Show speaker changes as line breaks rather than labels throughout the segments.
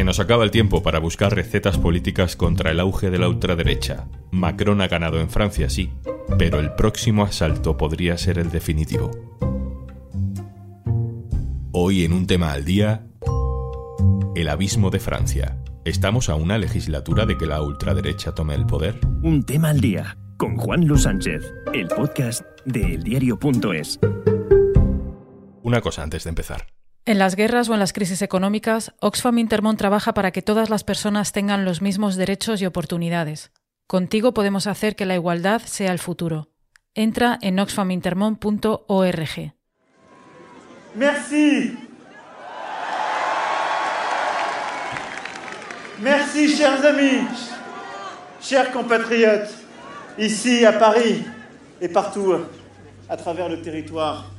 Se nos acaba el tiempo para buscar recetas políticas contra el auge de la ultraderecha. Macron ha ganado en Francia, sí, pero el próximo asalto podría ser el definitivo. Hoy en un tema al día, el abismo de Francia. ¿Estamos a una legislatura de que la ultraderecha tome el poder?
Un tema al día con Juan Luis Sánchez, el podcast de eldiario.es.
Una cosa antes de empezar.
En las guerras o en las crisis económicas, Oxfam Intermont trabaja para que todas las personas tengan los mismos derechos y oportunidades. Contigo podemos hacer que la igualdad sea el futuro. Entra en oxfamintermont.org.
Merci. Merci, chers amis, chers compatriotes, ici à Paris et partout à travers le territoire.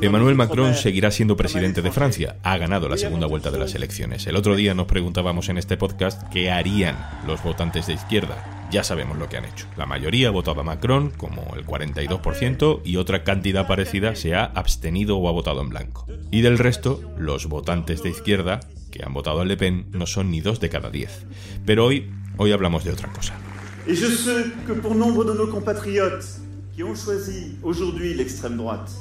Emmanuel Macron seguirá siendo presidente de Francia. Ha ganado la segunda vuelta de las elecciones. El otro día nos preguntábamos en este podcast qué harían los votantes de izquierda. Ya sabemos lo que han hecho. La mayoría ha votado a Macron, como el 42%, y otra cantidad parecida se ha abstenido o ha votado en blanco. Y del resto, los votantes de izquierda, que han votado a Le Pen, no son ni dos de cada diez. Pero hoy, hoy hablamos de otra cosa.
Y yo sé que por nombre de nos compatriotes qui ont choisi aujourd'hui l'extrême droite,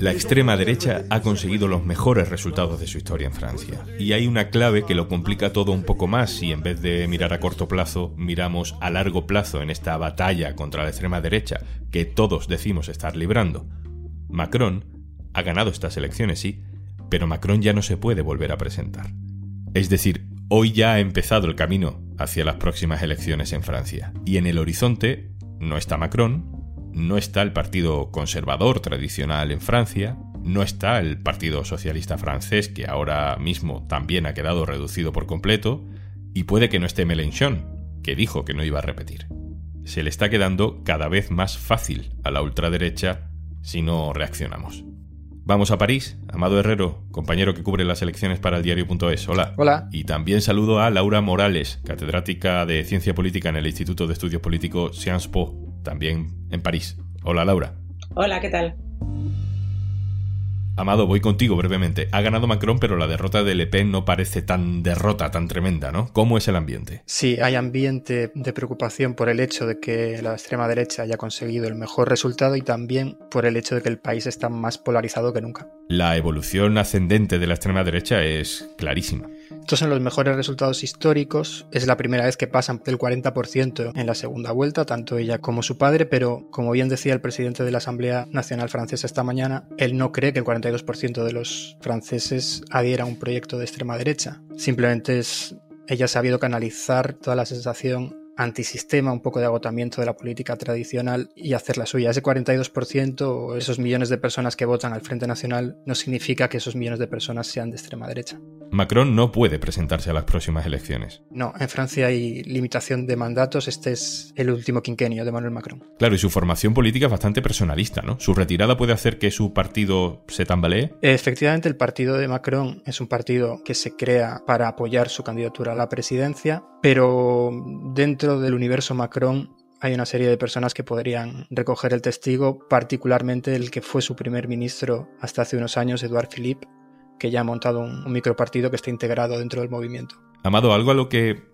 la
extrema derecha ha conseguido los mejores resultados de su historia en Francia. Y hay una clave que lo complica todo un poco más si en vez de mirar a corto plazo, miramos a largo plazo en esta batalla contra la extrema derecha que todos decimos estar librando. Macron ha ganado estas elecciones, sí, pero Macron ya no se puede volver a presentar. Es decir, hoy ya ha empezado el camino hacia las próximas elecciones en Francia. Y en el horizonte no está Macron, no está el Partido Conservador tradicional en Francia, no está el Partido Socialista francés, que ahora mismo también ha quedado reducido por completo, y puede que no esté Mélenchon, que dijo que no iba a repetir. Se le está quedando cada vez más fácil a la ultraderecha si no reaccionamos. Vamos a París. Amado Herrero, compañero que cubre las elecciones para el diario.es. Hola.
Hola.
Y también saludo a Laura Morales, catedrática de Ciencia Política en el Instituto de Estudios Políticos Sciences Po también en París. Hola Laura.
Hola, ¿qué tal?
Amado, voy contigo brevemente. Ha ganado Macron, pero la derrota de Le Pen no parece tan derrota, tan tremenda, ¿no? ¿Cómo es el ambiente?
Sí, hay ambiente de preocupación por el hecho de que la extrema derecha haya conseguido el mejor resultado y también por el hecho de que el país está más polarizado que nunca.
La evolución ascendente de la extrema derecha es clarísima.
Estos son los mejores resultados históricos. Es la primera vez que pasan del 40% en la segunda vuelta, tanto ella como su padre, pero como bien decía el presidente de la Asamblea Nacional Francesa esta mañana, él no cree que el 42% de los franceses adhiera a un proyecto de extrema derecha. Simplemente es ella ha sabido canalizar toda la sensación antisistema, un poco de agotamiento de la política tradicional y hacer la suya. Ese 42% o esos millones de personas que votan al Frente Nacional no significa que esos millones de personas sean de extrema derecha.
Macron no puede presentarse a las próximas elecciones.
No, en Francia hay limitación de mandatos. Este es el último quinquenio de Manuel Macron.
Claro, y su formación política es bastante personalista, ¿no? ¿Su retirada puede hacer que su partido se tambalee?
Efectivamente, el partido de Macron es un partido que se crea para apoyar su candidatura a la presidencia, pero dentro del universo Macron hay una serie de personas que podrían recoger el testigo, particularmente el que fue su primer ministro hasta hace unos años, Edouard Philippe, que ya ha montado un, micropartido que está integrado dentro del movimiento.
Amado, algo a lo que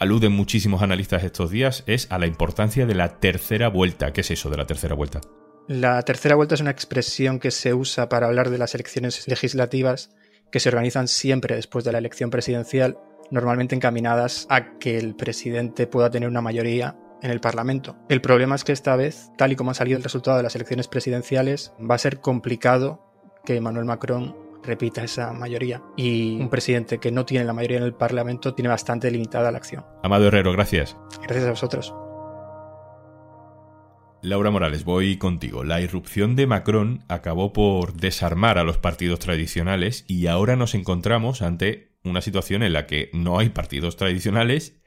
aluden muchísimos analistas estos días es a la importancia de la tercera vuelta. ¿Qué es eso de la tercera vuelta?
La tercera vuelta es una expresión que se usa para hablar de las elecciones legislativas que se organizan siempre después de la elección presidencial, normalmente encaminadas a que el presidente pueda tener una mayoría en el Parlamento. El problema es que esta vez, tal y como ha salido el resultado de las elecciones presidenciales, va a ser complicado que Emmanuel Macron repita esa mayoría. Y un presidente que no tiene la mayoría en el Parlamento tiene bastante limitada la acción.
Amado Herrero, gracias.
Gracias a vosotros.
Laura Morales, voy contigo. La irrupción de Macron acabó por desarmar a los partidos tradicionales y ahora nos encontramos ante una situación en la que no hay partidos tradicionales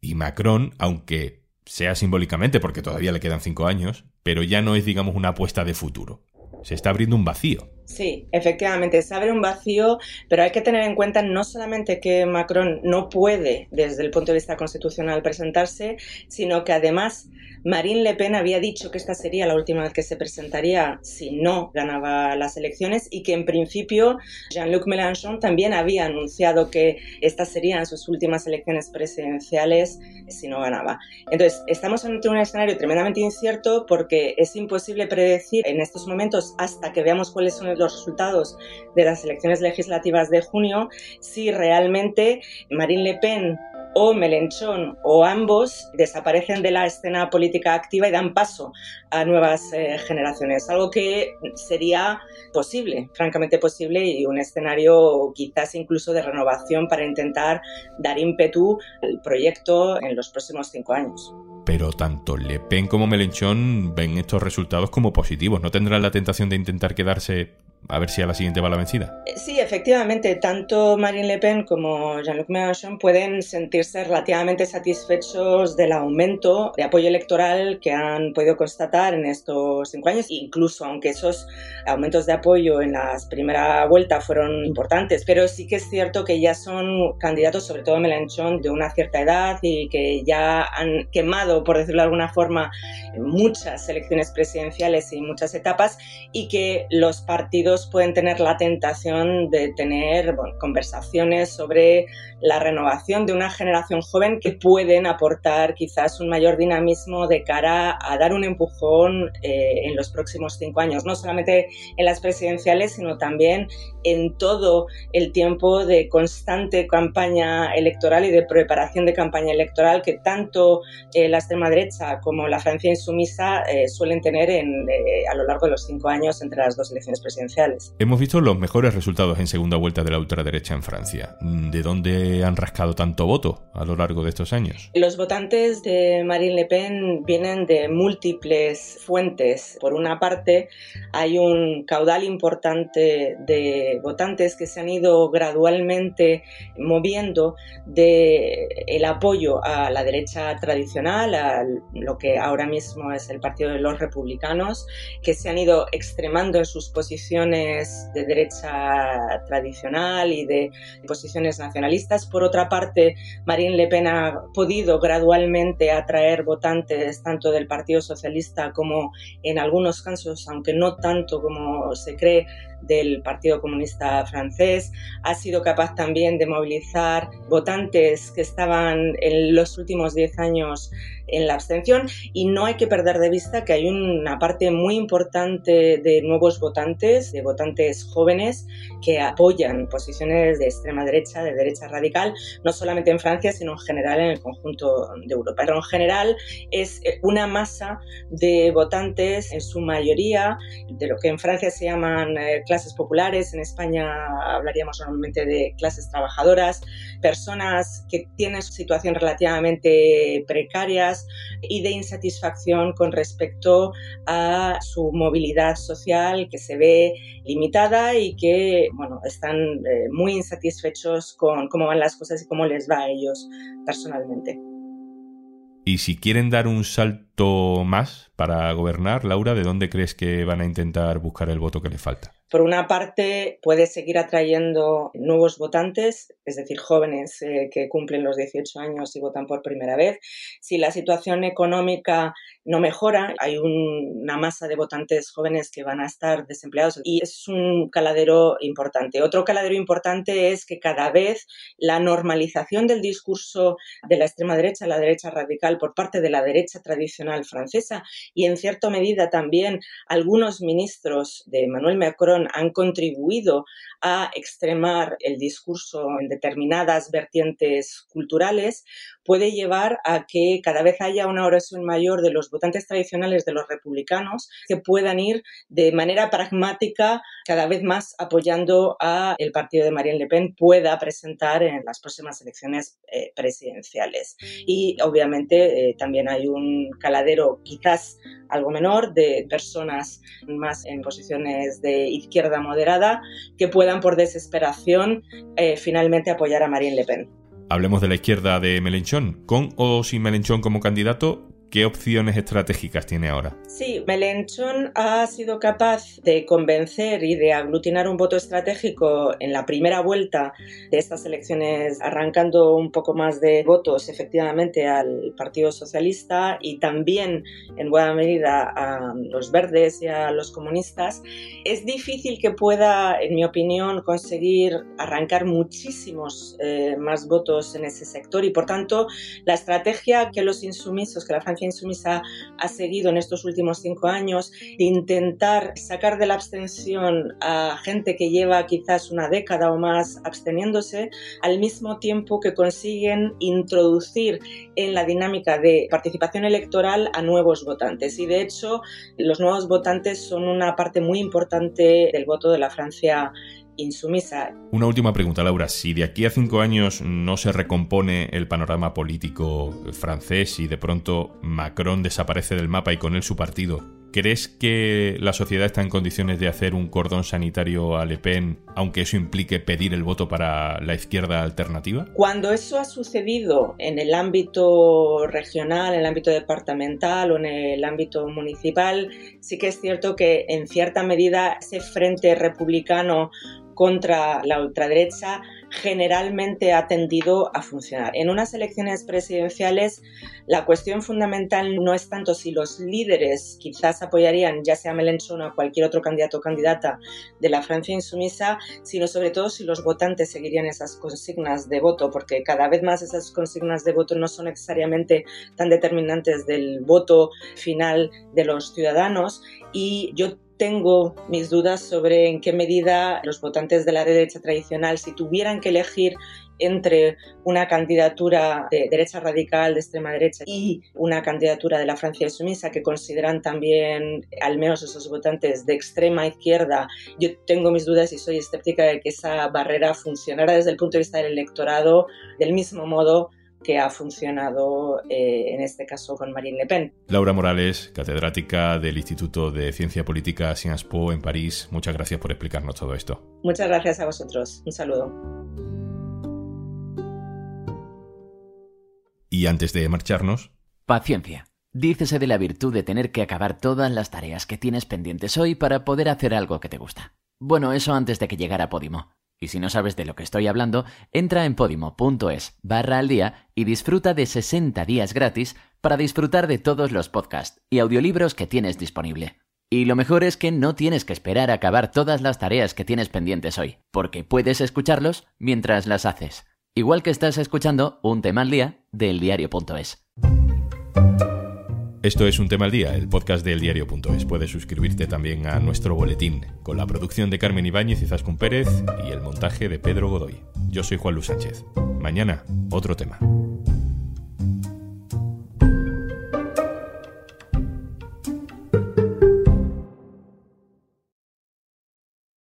y Macron, aunque sea simbólicamente porque todavía le quedan cinco años, pero ya no es, digamos, una apuesta de futuro. Se está abriendo un vacío.
Sí, efectivamente, se abre un vacío, pero hay que tener en cuenta no solamente que Macron no puede, desde el punto de vista constitucional, presentarse, sino que además Marine Le Pen había dicho que esta sería la última vez que se presentaría si no ganaba las elecciones y que en principio Jean-Luc Mélenchon también había anunciado que estas serían sus últimas elecciones presidenciales si no ganaba. Entonces, estamos ante un escenario tremendamente incierto porque es imposible predecir en estos momentos hasta que veamos cuáles son los resultados de las elecciones legislativas de junio si realmente Marine Le Pen o Melenchón o ambos desaparecen de la escena política activa y dan paso a nuevas eh, generaciones, algo que sería posible, francamente posible, y un escenario quizás incluso de renovación para intentar dar ímpetu al proyecto en los próximos cinco años.
Pero tanto Le Pen como Melenchón ven estos resultados como positivos. ¿No tendrán la tentación de intentar quedarse a ver si a la siguiente va la vencida.
Eh, sí, efectivamente, tanto Marine Le Pen como Jean-Luc Mélenchon pueden sentirse relativamente satisfechos del aumento de apoyo electoral que han podido constatar en estos cinco años, incluso aunque esos aumentos de apoyo en la primera vuelta fueron importantes, pero sí que es cierto que ya son candidatos, sobre todo Mélenchon, de una cierta edad y que ya han quemado, por decirlo de alguna forma, muchas elecciones presidenciales y muchas etapas y que los partidos pueden tener la tentación de tener conversaciones sobre la renovación de una generación joven que pueden aportar quizás un mayor dinamismo de cara a dar un empujón eh, en los próximos cinco años, no solamente en las presidenciales, sino también en todo el tiempo de constante campaña electoral y de preparación de campaña electoral que tanto eh, la extrema derecha como la Francia insumisa eh, suelen tener a lo largo de los cinco años entre las dos elecciones presidenciales.
Hemos visto los mejores resultados en segunda vuelta de la ultraderecha en Francia. ¿De dónde han rascado tanto voto a lo largo de estos años?
Los votantes de Marine Le Pen vienen de múltiples fuentes. Por una parte, hay un caudal importante de votantes que se han ido gradualmente moviendo de el apoyo a la derecha tradicional, a lo que ahora mismo es el Partido de los Republicanos, que se han ido extremando en sus posiciones de derecha tradicional y de posiciones nacionalistas. Por otra parte, Marine Le Pen ha podido gradualmente atraer votantes tanto del Partido Socialista como en algunos casos, aunque no tanto como se cree, del Partido Comunista francés, ha sido capaz también de movilizar votantes que estaban en los últimos 10 años en la abstención y no hay que perder de vista que hay una parte muy importante de nuevos votantes, de votantes jóvenes que apoyan posiciones de extrema derecha, de derecha radical, no solamente en Francia, sino en general en el conjunto de Europa. Pero en general es una masa de votantes, en su mayoría, de lo que en Francia se llaman eh, clases populares, en España hablaríamos normalmente de clases trabajadoras, personas que tienen situación relativamente precarias y de insatisfacción con respecto a su movilidad social que se ve limitada y que bueno, están eh, muy insatisfechos con cómo van las cosas y cómo les va a ellos personalmente.
Y si quieren dar un salto más para gobernar, Laura, ¿de dónde crees que van a intentar buscar el voto que les falta?
Por una parte, puede seguir atrayendo nuevos votantes, es decir, jóvenes eh, que cumplen los 18 años y votan por primera vez. Si la situación económica no mejora, hay una masa de votantes jóvenes que van a estar desempleados y es un caladero importante. Otro caladero importante es que cada vez la normalización del discurso de la extrema derecha, la derecha radical, por parte de la derecha tradicional francesa y en cierta medida también algunos ministros de Emmanuel Macron han contribuido a extremar el discurso en determinadas vertientes culturales, puede llevar a que cada vez haya una oración mayor de los votantes tradicionales de los republicanos que puedan ir de manera pragmática cada vez más apoyando a el partido de Marine Le Pen pueda presentar en las próximas elecciones eh, presidenciales. Y obviamente eh, también hay un quizás algo menor de personas más en posiciones de izquierda moderada que puedan por desesperación eh, finalmente apoyar a Marine Le Pen.
Hablemos de la izquierda de Melenchón. Con o sin Melenchón como candidato, ¿Qué opciones estratégicas tiene ahora?
Sí, Melenchon ha sido capaz de convencer y de aglutinar un voto estratégico en la primera vuelta de estas elecciones, arrancando un poco más de votos efectivamente al Partido Socialista y también en buena medida a los verdes y a los comunistas. Es difícil que pueda, en mi opinión, conseguir arrancar muchísimos eh, más votos en ese sector y por tanto la estrategia que los insumisos, que la Francia insumisa ha seguido en estos últimos cinco años, intentar sacar de la abstención a gente que lleva quizás una década o más absteniéndose, al mismo tiempo que consiguen introducir en la dinámica de participación electoral a nuevos votantes. Y de hecho, los nuevos votantes son una parte muy importante del voto de la Francia insumisa.
Una última pregunta, Laura. Si de aquí a cinco años no se recompone el panorama político francés y de pronto Macron desaparece del mapa y con él su partido, ¿crees que la sociedad está en condiciones de hacer un cordón sanitario a Le Pen, aunque eso implique pedir el voto para la izquierda alternativa?
Cuando eso ha sucedido en el ámbito regional, en el ámbito departamental o en el ámbito municipal, sí que es cierto que en cierta medida ese frente republicano contra la ultraderecha generalmente ha tendido a funcionar. En unas elecciones presidenciales la cuestión fundamental no es tanto si los líderes quizás apoyarían ya sea Mélenchon o cualquier otro candidato o candidata de la Francia insumisa, sino sobre todo si los votantes seguirían esas consignas de voto, porque cada vez más esas consignas de voto no son necesariamente tan determinantes del voto final de los ciudadanos y yo tengo mis dudas sobre en qué medida los votantes de la derecha tradicional, si tuvieran que elegir entre una candidatura de derecha radical, de extrema derecha, y una candidatura de la Francia sumisa, que consideran también, al menos esos votantes de extrema izquierda, yo tengo mis dudas y soy escéptica de que esa barrera funcionara desde el punto de vista del electorado del mismo modo que ha funcionado eh, en este caso con Marine Le Pen.
Laura Morales, catedrática del Instituto de Ciencia Política Sciences Po en París, muchas gracias por explicarnos todo esto.
Muchas gracias a vosotros. Un saludo.
Y antes de marcharnos...
Paciencia. Dícese de la virtud de tener que acabar todas las tareas que tienes pendientes hoy para poder hacer algo que te gusta. Bueno, eso antes de que llegara Podimo. Y si no sabes de lo que estoy hablando, entra en podimo.es barra al día y disfruta de 60 días gratis para disfrutar de todos los podcasts y audiolibros que tienes disponible. Y lo mejor es que no tienes que esperar a acabar todas las tareas que tienes pendientes hoy, porque puedes escucharlos mientras las haces. Igual que estás escuchando un tema al día del diario.es.
Esto es Un Tema al Día, el podcast del diario.es. Puedes suscribirte también a nuestro boletín, con la producción de Carmen Ibáñez y Zascun Pérez y el montaje de Pedro Godoy. Yo soy Juan Luis Sánchez. Mañana, otro tema.